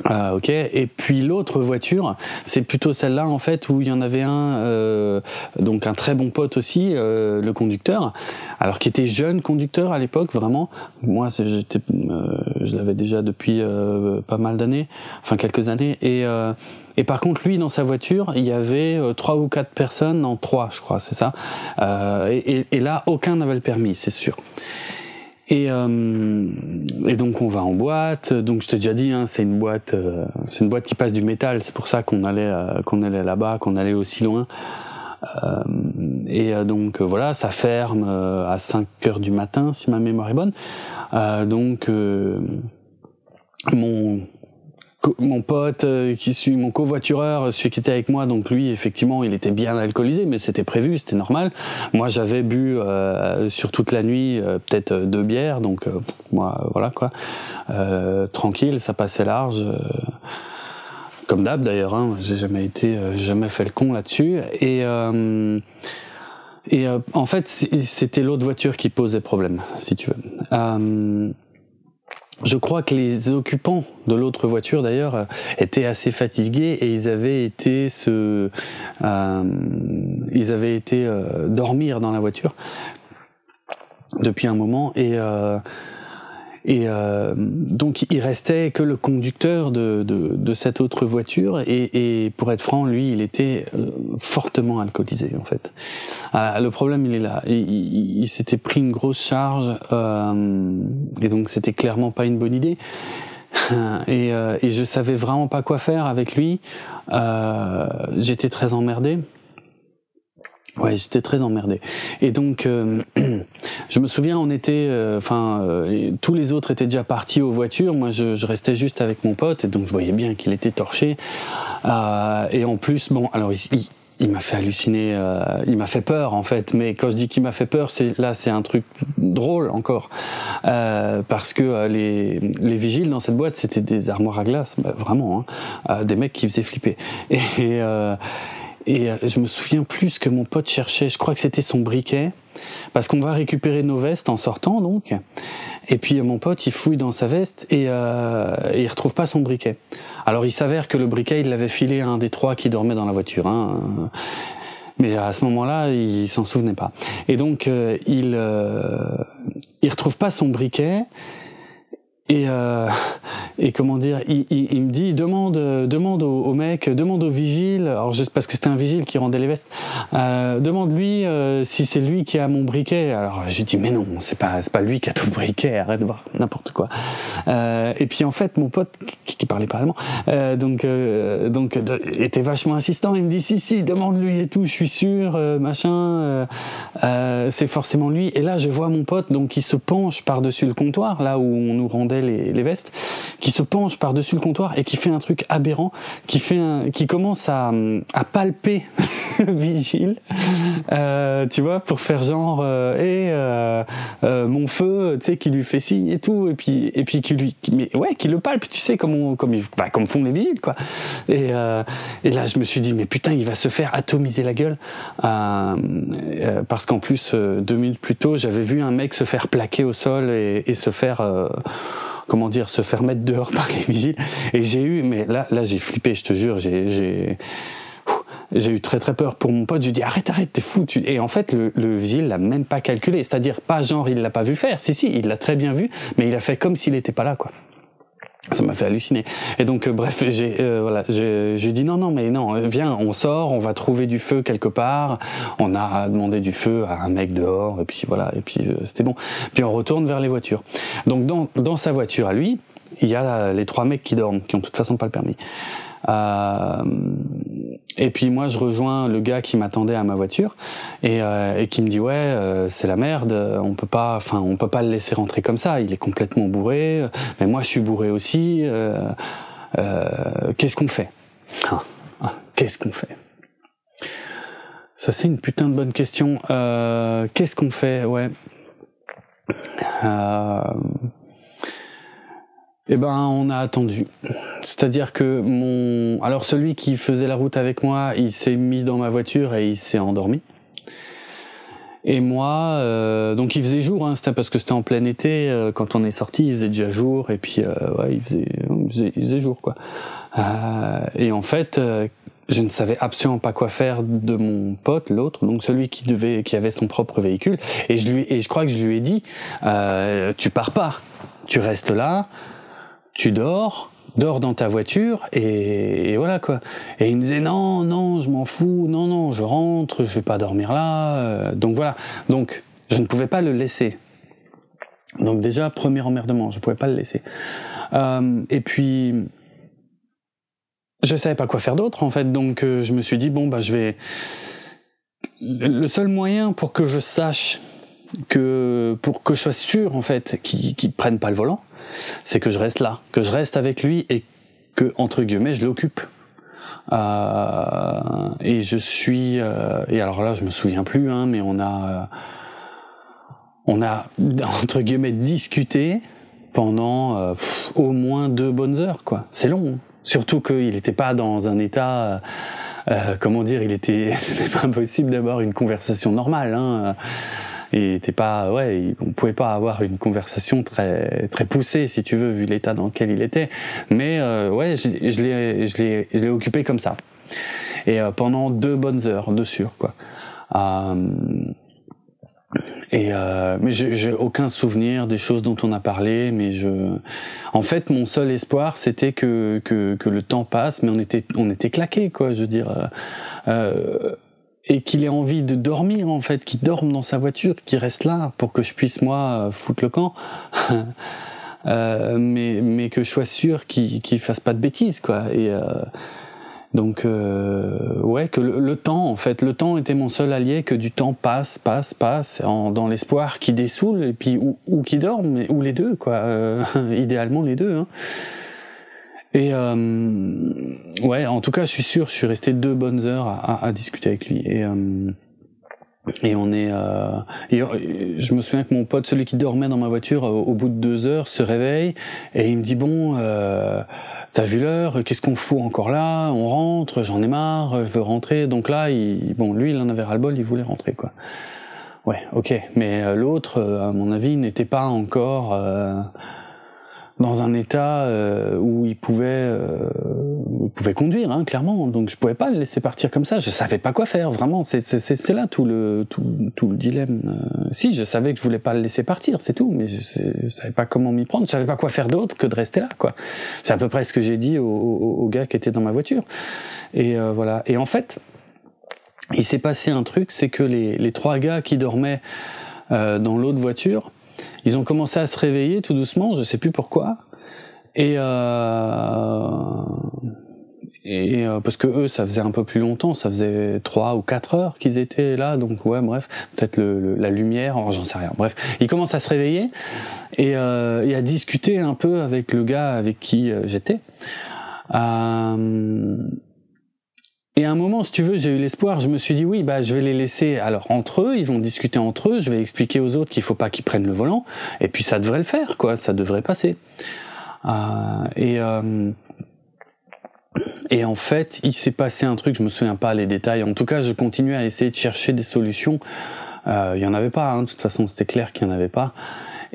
Ah, ok. Et puis l'autre voiture, c'est plutôt celle-là en fait où il y en avait un, euh, donc un très bon pote aussi, euh, le conducteur, alors qui était jeune conducteur à l'époque vraiment. Moi, j'étais, euh, je l'avais déjà depuis euh, pas mal d'années, enfin quelques années. Et euh, et par contre, lui, dans sa voiture, il y avait trois ou quatre personnes, en trois, je crois, c'est ça. Et, et, et, là, aucun n'avait le permis, c'est sûr. Et, euh, et, donc on va en boîte. Donc je t'ai déjà dit, hein, c'est une boîte, euh, c'est une boîte qui passe du métal. C'est pour ça qu'on allait, euh, qu'on allait là-bas, qu'on allait aussi loin. Euh, et donc voilà, ça ferme à 5 heures du matin, si ma mémoire est bonne. donc mon mon pote euh, qui suit mon covoitureur, celui qui était avec moi, donc lui effectivement il était bien alcoolisé, mais c'était prévu, c'était normal. Moi j'avais bu euh, sur toute la nuit euh, peut-être deux bières, donc moi voilà quoi, tranquille, ça passait large. comme d'hab d'ailleurs, hein, j'ai jamais été, jamais fait le con là-dessus. Et et en fait c'était l'autre voiture qui posait problème, si tu veux je crois que les occupants de l'autre voiture d'ailleurs euh, étaient assez fatigués et ils avaient été se, euh, ils avaient été euh, dormir dans la voiture depuis un moment et et euh, donc il restait que le conducteur de, de, de cette autre voiture et, et, pour être franc, lui, il était euh, fortement alcoolisé en fait. Ah, le problème, il est là. Il, il, s'était pris une grosse charge euh, et donc c'était clairement pas une bonne idée. Et, euh, et je savais vraiment pas quoi faire avec lui. Euh, J'étais très emmerdé. Ouais, j'étais très emmerdé. Et donc, euh, je me souviens, on était, euh, enfin, euh, tous les autres étaient déjà partis aux voitures. Moi, je, restais juste avec mon pote, et donc je voyais bien qu'il était torché. et en plus, bon, alors il, il m'a fait halluciner, il m'a fait peur en fait. Mais quand je dis qu'il m'a fait peur, c'est là, c'est un truc drôle encore, parce que les, les vigiles dans cette boîte, c'était des armoires à glace, bah, vraiment, hein, des mecs qui faisaient flipper. Et euh, je me souviens plus que mon pote cherchait, je crois que c'était son briquet, parce qu'on va récupérer nos vestes en sortant donc. Et puis mon pote, il fouille dans sa veste et, euh, et il retrouve pas son briquet. Alors il s'avère que le briquet, il l'avait filé à un des trois qui dormait dans la voiture. Hein. Mais à ce moment-là, il s'en souvenait pas. Et donc euh, il euh, il retrouve pas son briquet. Et, euh, et comment dire, il, il, il, me dit demande, demande au, au, mec, demande au vigile, alors juste parce que c'était un vigile qui rendait les vestes, euh, demande-lui euh, si c'est lui qui a mon briquet. Alors je dis mais non, c'est pas c'est pas lui qui a le briquet, arrête de voir n'importe quoi. Euh, et puis en fait mon pote qui, qui parlait pas allemand, euh, donc euh, donc de, était vachement insistant. Il me dit si si demande-lui et tout, je suis sûr, machin, c'est forcément lui. Et là je vois mon pote donc qui se penche par dessus le comptoir là où on nous rendait les, vestes, qui se penche par-dessus le comptoir et qui fait un truc aberrant, qui fait un, qui commence à, à palper Vigile, euh, tu vois, pour faire genre et euh, euh, mon feu, tu sais, qui lui fait signe et tout, et puis et puis qui lui, mais ouais, qui le palpe, tu sais, comme on, comme bah, font les vigiles, quoi. Et et là, je me suis dit, mais putain, il va se faire atomiser la gueule, parce qu'en plus, deux minutes plus tôt, j'avais vu un mec se faire plaquer au sol et, et se faire comment dire, se faire mettre dehors par les vigiles. Et j'ai eu, mais là, là, j'ai flippé, je te jure, j'ai, j'ai, j'ai eu très très peur pour mon pote. Je lui dit arrête, arrête, t'es fou. Et en fait, le, le vigile l'a même pas calculé. C'est-à-dire, pas genre, il l'a pas vu faire. Si, si, il l'a très bien vu, mais il a fait comme s'il n'était pas là, quoi. Ça m'a fait halluciner. Et donc, euh, bref, j'ai euh, voilà, j'ai dit non, non, mais non, viens, on sort, on va trouver du feu quelque part. On a demandé du feu à un mec dehors, et puis voilà, et puis euh, c'était bon. Puis on retourne vers les voitures. Donc dans dans sa voiture à lui, il y a les trois mecs qui dorment, qui ont de toute façon pas le permis. Euh, et puis moi, je rejoins le gars qui m'attendait à ma voiture et, euh, et qui me dit ouais, euh, c'est la merde, on peut pas, enfin, on peut pas le laisser rentrer comme ça. Il est complètement bourré, mais moi, je suis bourré aussi. Euh, euh, Qu'est-ce qu'on fait? Ah, ah, Qu'est-ce qu'on fait? Ça, c'est une putain de bonne question. Qu'est-ce qu'on fait? Ouais. Eh ben, on a attendu. C'est-à-dire que mon, alors celui qui faisait la route avec moi, il s'est mis dans ma voiture et il s'est endormi. Et moi, euh, donc il faisait jour, hein, c'était parce que c'était en plein été. Euh, quand on est sorti, il faisait déjà jour, et puis euh, ouais, il faisait, il faisait, il faisait jour quoi. Euh, et en fait, je ne savais absolument pas quoi faire de mon pote, l'autre, donc celui qui devait, qui avait son propre véhicule. Et je lui, et je crois que je lui ai dit, tu pars pas, tu restes là, tu dors dors dans ta voiture et, voilà quoi. Et il me disait non, non, je m'en fous, non, non, je rentre, je vais pas dormir là. Euh, donc voilà. Donc je ne pouvais pas le laisser. Donc déjà premier emmerdement, je pouvais pas le laisser. Euh, et puis je savais pas quoi faire d'autre en fait, donc euh, je me suis dit bon bah je vais. Le seul moyen pour que je sache que pour que je sois sûr en fait qu'il qu prenne pas le volant, c'est que je reste là, que je reste avec lui et que entre guillemets je l'occupe. Euh, et je suis euh, et alors là je me souviens plus hein, mais on a euh, on a entre guillemets discuté pendant euh, au moins deux bonnes heures quoi. C'est long. Hein. Surtout qu'il n'était pas dans un état, euh, comment dire, il était, c'était pas impossible d'avoir une conversation normale. Hein et t'es pas ouais on pouvait pas avoir une conversation très très poussée si tu veux vu l'état dans lequel il était mais euh, ouais je, l'ai je l'ai je l'ai occupé comme ça et euh, pendant deux bonnes heures de sûr quoi euh, et euh, mais j'ai aucun souvenir des choses dont on a parlé, mais je, en fait, mon seul espoir, c'était que, que, que le temps passe, mais on était on était claqué quoi. Je veux dire, euh, et qu'il ait envie de dormir en fait, qu'il dorme dans sa voiture, qu'il reste là pour que je puisse moi foutre le camp. euh, mais mais que je sois sûr qu'il qu'il fasse pas de bêtises quoi. Et euh, donc euh, ouais que le, temps en fait, le temps était mon seul allié, que du temps passe, passe, passe, en, dans l'espoir qu'il dessoule et puis ou, ou qu'il dorme, ou les deux quoi. Euh, idéalement les deux. Hein. Et euh, ouais, en tout cas, je suis sûr, je suis resté deux bonnes heures à, à, à discuter avec lui. Et, euh, et on est. Euh, et je me souviens que mon pote, celui qui dormait dans ma voiture, au, bout de deux heures, se réveille et il me dit bon, euh, t'as vu l'heure? Qu'est-ce qu'on fout encore là? On rentre J'en ai marre. Je veux rentrer. Donc là, il, bon, lui, il en avait ras le bol. Il voulait rentrer, quoi. Ouais, ok. Mais euh, l'autre, à mon avis, n'était pas encore. Euh, dans un état euh, où il pouvait, euh, il pouvait conduire, hein, clairement. Donc je pouvais pas le laisser partir comme ça. Je savais pas quoi faire, vraiment. C'est là tout le tout, tout le dilemme. Euh, si, je savais que je voulais pas le laisser partir, c'est tout, mais je, je, savais pas comment m'y prendre. Je savais pas quoi faire d'autre que de rester là, quoi. C'est à peu près ce que j'ai dit au, au, au, gars qui était dans ma voiture. Et euh, voilà. Et en fait, il s'est passé un truc, c'est que les, les trois gars qui dormaient euh, dans l'autre voiture ils ont commencé à se réveiller tout doucement, je sais plus pourquoi. Et euh, et euh, parce que eux, ça faisait un peu plus longtemps, ça faisait trois ou quatre heures qu'ils étaient là, donc ouais, bref, peut-être le, le, la lumière, oh, j'en sais rien. Bref, ils commencent à se réveiller et, euh, et à discuter un peu avec le gars avec qui euh, j'étais. Euh, et à un moment, si tu veux, j'ai eu l'espoir, je me suis dit oui, bah je vais les laisser alors entre eux, ils vont discuter entre eux, je vais expliquer aux autres qu'il faut pas qu'ils prennent le volant, et puis ça devrait le faire, quoi, ça devrait passer. Euh, et euh, et en fait, il s'est passé un truc, je me souviens pas les détails. En tout cas, je continuais à essayer de chercher des solutions. Euh, il y en avait pas, hein, de toute façon, c'était clair qu'il y en avait pas.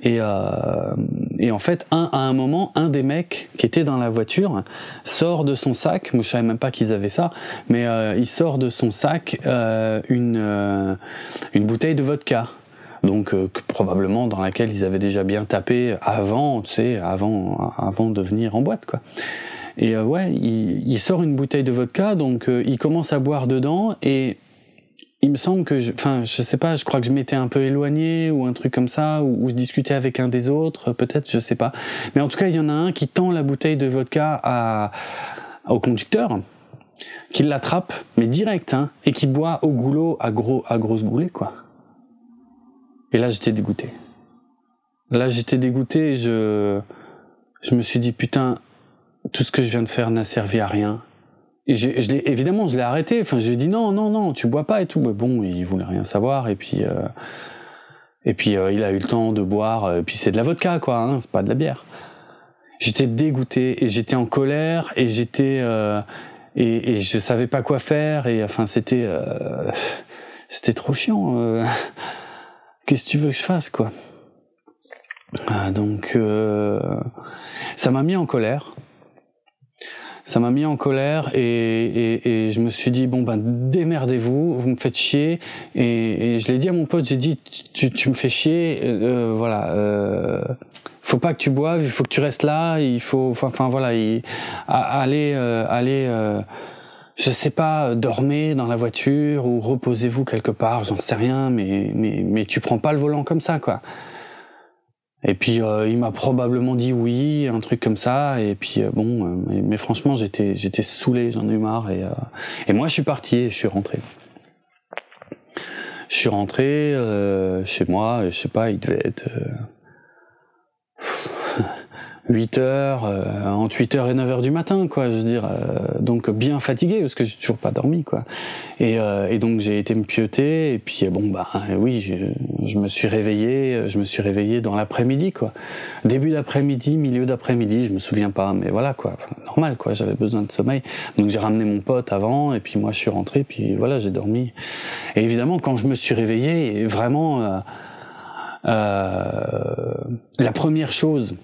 Et, euh, et en fait, un, à un moment, un des mecs qui était dans la voiture sort de son sac, moi je savais même pas qu'ils avaient ça, mais euh, il sort de son sac euh, une, euh, une bouteille de vodka. Donc euh, probablement dans laquelle ils avaient déjà bien tapé avant, tu sais, avant, avant de venir en boîte, quoi. Et euh, ouais, il, il, sort une bouteille de vodka, donc il commence à boire dedans et il me semble que, je, enfin, je sais pas, je crois que je m'étais un peu éloigné ou un truc comme ça, ou, je discutais avec un des autres, peut-être, je sais pas. Mais en tout cas, il y en a un qui tend la bouteille de vodka à, au conducteur, qui l'attrape, mais direct, hein, et qui boit au goulot à gros, à grosse goulée, quoi. Et là, j'étais dégoûté. Là, j'étais dégoûté. Je, je me suis dit putain, tout ce que je viens de faire n'a servi à rien et je, évidemment, je l'ai arrêté. Enfin, je lui ai dit non, non, non, tu bois pas et tout. Mais bon, il voulait rien savoir. Et puis, euh, et puis, euh, il a eu le temps de boire. Et puis, c'est de la vodka, quoi. Hein, c'est pas de la bière. J'étais dégoûté et j'étais en colère et j'étais euh, et, je savais pas quoi faire. Et enfin, c'était euh, c'était trop chiant. Euh. qu'est-ce que tu veux que je fasse, quoi? Ah, Donc, euh, ça m'a mis en colère. Ça m'a mis en colère et, et, et, je me suis dit bon ben démerdez-vous, vous me faites chier et, et je l'ai dit à mon pote, j'ai dit tu, tu me fais chier, euh, voilà, euh, faut pas que tu boives, il faut que tu restes là, il faut, enfin voilà, il, aller euh, aller euh, je sais pas, dormez dans la voiture ou reposez-vous quelque part, j'en sais rien, mais, mais, mais tu prends pas le volant comme ça, quoi. Et puis euh, il m'a probablement dit oui, un truc comme ça. Et puis euh, bon, euh, mais, franchement j'étais j'étais saoulé, j'en ai eu marre. Et, et moi je suis parti et je suis rentré. Je suis rentré chez moi, je sais pas, il devait être 8 heures, euh, entre 8 heures et 9 heures du matin, quoi. Je veux dire, euh, donc bien fatigué parce que j'ai toujours pas dormi, quoi. Et, euh, et donc j'ai été me pioter et puis bon bah oui, je, je, me suis réveillé, je me suis réveillé dans l'après-midi, quoi. Début d'après-midi, milieu d'après-midi, je me souviens pas, mais voilà, quoi. normal, quoi. J'avais besoin de sommeil, donc j'ai ramené mon pote avant et puis moi je suis rentré, puis voilà, j'ai dormi. Et évidemment, quand je me suis réveillé, vraiment. Euh, la première chose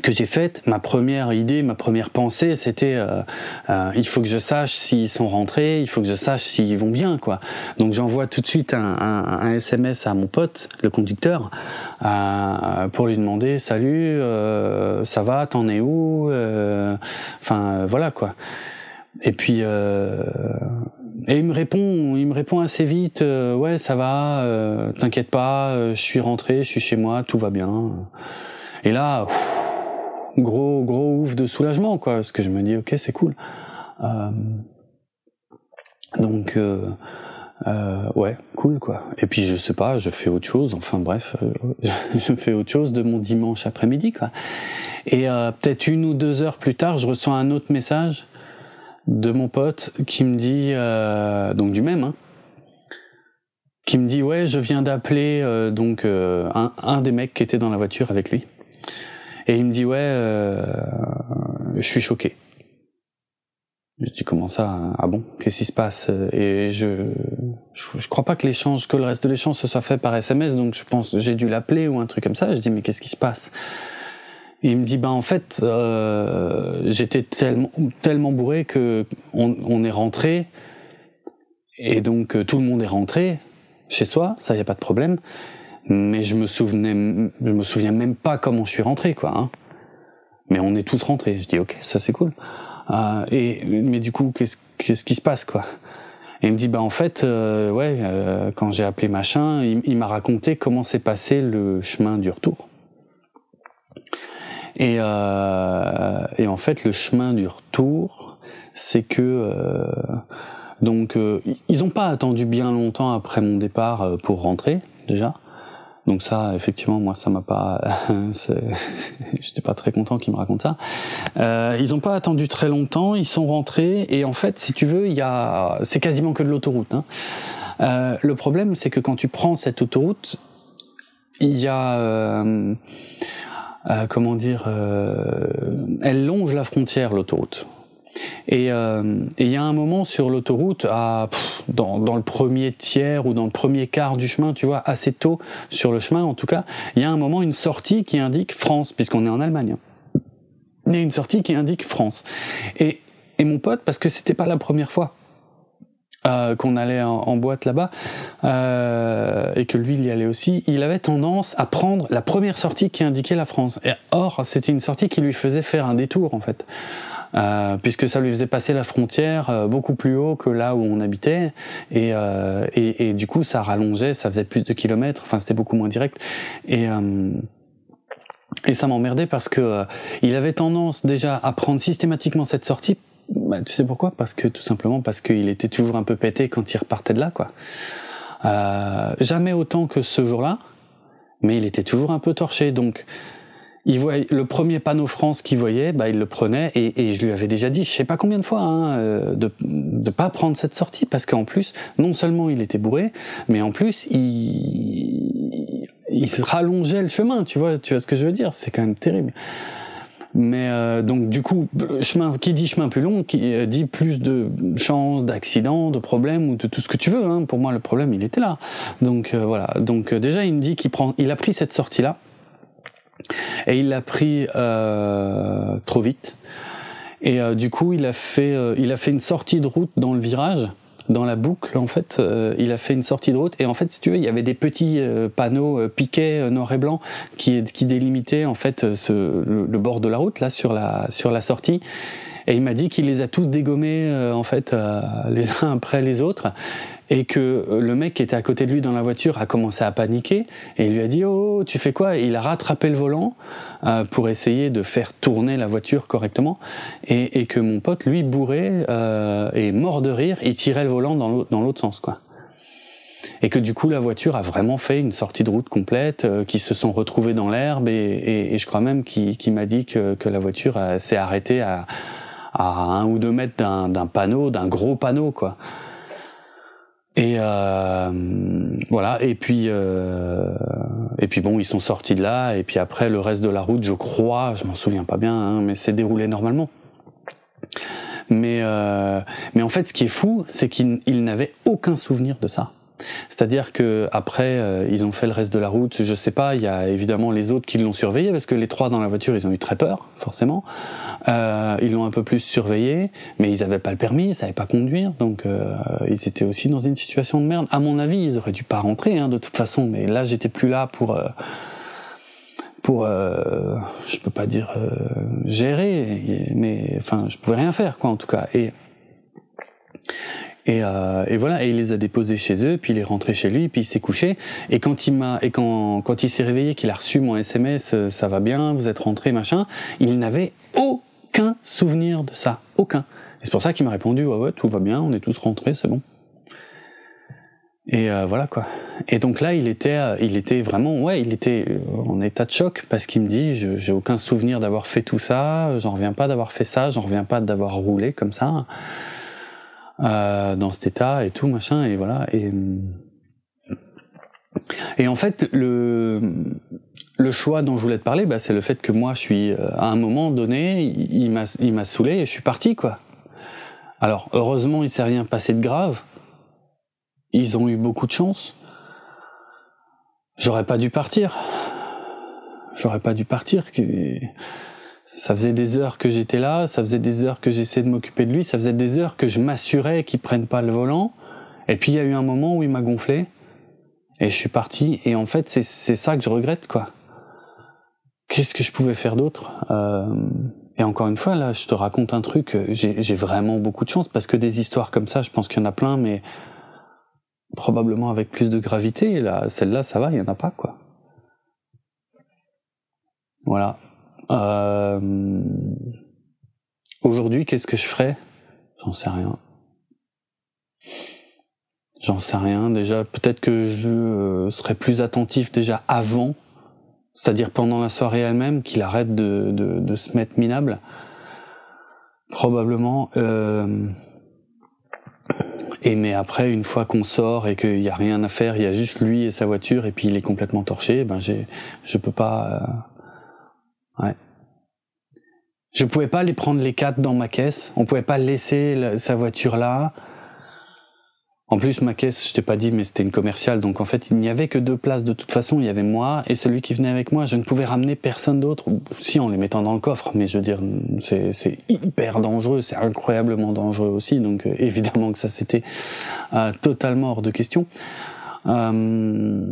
que j'ai faite, ma première idée, ma première pensée, c'était euh, euh, il faut que je sache s'ils sont rentrés, il faut que je sache s'ils vont bien, quoi. Donc j'envoie tout de suite un, un, un, SMS à mon pote, le conducteur, euh, pour lui demander salut, euh, ça va, t'en es où euh, Enfin voilà quoi. Et puis et il me répond, il me répond assez vite, ouais ça va, t'inquiète pas, je suis rentré, je suis chez moi, tout va bien. Et là. Gros gros ouf de soulagement quoi. Parce que je me dis ok c'est cool. Euh, donc euh, euh, ouais cool quoi. Et puis je sais pas je fais autre chose. Enfin bref euh, je fais autre chose de mon dimanche après-midi quoi. Et euh, peut-être une ou deux heures plus tard je reçois un autre message de mon pote qui me dit donc du même hein, qui me dit ouais je viens d'appeler donc un, un des mecs qui était dans la voiture avec lui et il me dit ouais, euh, je suis choqué. Je dis comment ça hein? Ah bon? Qu'est-ce qui se passe? Et je, je, crois pas que l'échange, que le reste de l'échange se soit fait par SMS, donc je pense j'ai dû l'appeler ou un truc comme ça. Je dis mais qu'est-ce qui se passe? Et il me dit bah en fait euh, j'étais tellement tellement bourré que on, on est rentré. Et donc euh, tout le monde est rentré chez soi, ça y a pas de problème mais je me souvenais, je me souviens même pas comment je suis rentré, quoi. Hein. Mais on est tous rentrés. Je dis ok, ça c'est cool. Euh, et mais du coup, qu'est-ce qu'est-ce qui se passe, quoi? Et il me dit bah en fait, euh, ouais, euh, quand j'ai appelé machin, il, il m'a raconté comment s'est passé le chemin du retour. Et, euh, et en fait, le chemin du retour, c'est que euh, donc ils ont pas attendu bien longtemps après mon départ pour rentrer déjà. Donc ça, effectivement, moi, ça m'a pas, j'étais pas très content qu'ils me racontent ça. Euh, ils ont pas attendu très longtemps, ils sont rentrés et en fait, si tu veux, il y a, c'est quasiment que de l'autoroute. Hein. Euh, le problème, c'est que quand tu prends cette autoroute, il y a, euh, euh comment dire, euh, elle longe la frontière, l'autoroute. Euh, et il y a un moment sur l'autoroute, à, dans, dans, le premier tiers ou dans le premier quart du chemin, tu vois, assez tôt sur le chemin en tout cas, il y a un moment une sortie qui indique France, puisqu'on est en Allemagne. Il y a une sortie qui indique France. Et, et mon pote, parce que c'était pas la première fois, euh, qu'on allait en, en boîte là-bas euh, et que lui il y allait aussi, il avait tendance à prendre la première sortie qui indiquait la France. Et or, c'était une sortie qui lui faisait faire un détour en fait. Euh, puisque ça lui faisait passer la frontière euh, beaucoup plus haut que là où on habitait, et, euh, et, et, du coup ça rallongeait, ça faisait plus de kilomètres, enfin c'était beaucoup moins direct, et et ça m'emmerdait parce que il avait tendance déjà à prendre systématiquement cette sortie. Bah, tu sais pourquoi? Parce que tout simplement parce qu'il était toujours un peu pété quand il repartait de là, quoi. jamais autant que ce jour-là, mais il était toujours un peu torché, donc il voyait le premier panneau France qu'il voyait, bah il le prenait et, et, je lui avais déjà dit, je sais pas combien de fois, hein, euh, de de pas prendre cette sortie parce qu'en plus, non seulement il était bourré, mais en plus il il se rallongeait le chemin, tu vois, tu vois ce que je veux dire, c'est quand même terrible. Mais euh, donc du coup, chemin qui dit chemin plus long, qui euh, dit plus de chances d'accidents, de problèmes ou de tout ce que tu veux. Hein. Pour moi, le problème, il était là. Donc euh, voilà. Donc déjà, il me dit qu'il prend, il a pris cette sortie là et il l'a pris trop vite. Et du coup, il a fait, il a fait une sortie de route dans le virage dans la boucle, en fait, euh, il a fait une sortie de route. Et en fait, si tu veux, il y avait des petits euh, panneaux euh, piquets noir et blanc qui, délimitaient en fait ce, le, bord de la route là sur la sur la sortie. Et il m'a dit qu'il les a tous dégommés en fait les uns après les autres et que le mec qui était à côté de lui dans la voiture a commencé à paniquer et il lui a dit oh tu fais quoi? Il a rattrapé le volant euh, pour essayer de faire tourner la voiture correctement. Et, et que mon pote lui bourré euh, et mort de rire il tirait le volant dans l'autre sens quoi. Et que du coup la voiture a vraiment fait une sortie de route complète, euh, qui se sont retrouvés dans l'herbe et, et, et, je crois même qu'il m'a dit que, que, la voiture s'est arrêtée à, à un ou deux mètres d'un panneau, d'un gros panneau quoi. Et euh, voilà. Et puis euh, et puis bon, ils sont sortis de là. Et puis après, le reste de la route, je crois, je m'en souviens pas bien, hein, mais c'est déroulé normalement. Mais euh, mais en fait, ce qui est fou, c'est qu'ils n'avaient aucun souvenir de ça. C'est-à-dire que après, euh, ils ont fait le reste de la route. Je sais pas. Il y a évidemment les autres qui l'ont surveillé parce que les trois dans la voiture, ils ont eu très peur, forcément. Euh, ils l'ont un peu plus surveillé, mais ils avaient pas le permis, ils savaient pas conduire, donc euh, ils étaient aussi dans une situation de merde. À mon avis, ils auraient dû pas rentrer, hein, de toute façon. Mais là, j'étais plus là pour euh, pour je peux pas dire gérer mais enfin je pouvais rien faire quoi en tout cas et et, euh, et, voilà, et il les a déposés chez eux, puis il est rentré chez lui, puis il s'est couché. Et quand il m'a, et quand, quand il s'est réveillé, qu'il a reçu mon SMS, euh, ça va bien, vous êtes rentré, machin, il n'avait aucun souvenir de ça, aucun. Et c'est pour ça qu'il m'a répondu, ouais, ouais, tout va bien, on est tous rentrés, c'est bon. Et euh, voilà quoi. Et donc là, il était, euh, il était vraiment, ouais, il était en état de choc parce qu'il me dit, j'ai aucun souvenir d'avoir fait tout ça, j'en reviens pas d'avoir fait ça, j'en reviens pas d'avoir roulé comme ça euh, dans cet état et tout machin et voilà. Et et en fait le le choix dont je voulais te parler bah, c'est le fait que moi je suis euh, à un moment donné il m'a il m'a saoulé et je suis parti quoi. Alors heureusement il s'est rien passé de grave. Ils ont eu beaucoup de chance. J'aurais pas dû partir. J'aurais pas dû partir ça faisait des heures que j'étais là, ça faisait des heures que j'essayais de m'occuper de lui, ça faisait des heures que je m'assurais qu'il prenne pas le volant. Et puis il y a eu un moment où il m'a gonflé et je suis parti. Et en fait, c'est ça que je regrette, quoi. Qu'est-ce que je pouvais faire d'autre? Euh, Et encore une fois, là, je te raconte un truc. J'ai vraiment beaucoup de chance parce que des histoires comme ça, je pense qu'il y en a plein, mais probablement avec plus de gravité. Là, celle-là, ça va, il y en a pas, quoi. Voilà. Euh, aujourd'hui, qu'est-ce que je ferais? J'en sais rien. J'en sais rien. Déjà, peut-être que je euh, serais plus attentif déjà avant, c'est-à-dire pendant la soirée elle-même, qu'il arrête de, se mettre minable. Probablement. Euh, et mais après, une fois qu'on sort et qu'il n'y a rien à faire, il y a juste lui et sa voiture, et puis il est complètement torché, ben j'ai, je peux pas. Ouais. Je pouvais pas les prendre les quatre dans ma caisse. On pouvait pas laisser sa voiture là. En plus, ma caisse, je t'ai pas dit, mais c'était une commerciale, donc en fait, il n'y avait que deux places de toute façon. Il y avait moi et celui qui venait avec moi. Je ne pouvais ramener personne d'autre, si en les mettant dans le coffre, mais je veux dire, c'est hyper dangereux, c'est incroyablement dangereux aussi. Donc euh, évidemment que ça c'était euh, totalement hors de question. Euh...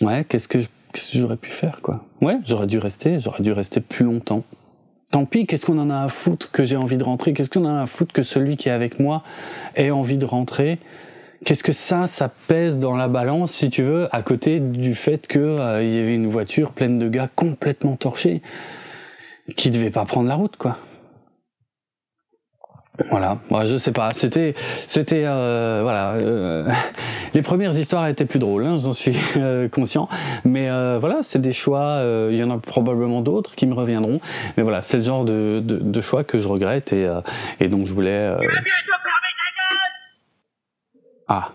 Ouais, qu'est-ce que je qu'est-ce que j'aurais pu faire, quoi? Ouais, j'aurais dû rester, j'aurais dû rester plus longtemps. Tant pis, qu'est-ce qu'on en a à foutre que j'ai envie de rentrer? Qu'est-ce qu'on en a à foutre que celui qui est avec moi ait envie de rentrer? Qu'est-ce que ça, ça pèse dans la balance, si tu veux, à côté du fait que euh, il y avait une voiture pleine de gars complètement torchés qui devaient pas prendre la route, quoi? Voilà, moi je sais pas, c'était, c'était, euh, voilà, euh, les premières histoires étaient plus drôles, hein, j'en suis euh, conscient, mais voilà, c'est des choix, il y en a probablement d'autres qui me reviendront, mais voilà, c'est le genre de, de, de, choix que je regrette et, et donc je voulais. Ah,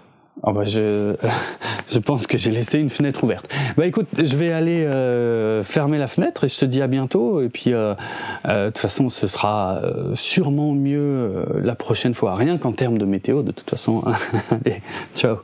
Ah bah je, je pense que j'ai laissé une fenêtre ouverte. Bah écoute, je vais aller euh, fermer la fenêtre et je te dis à bientôt. Et puis, euh, euh, de toute façon, ce sera sûrement mieux la prochaine fois. Rien qu'en termes de météo, de toute façon. Allez, ciao.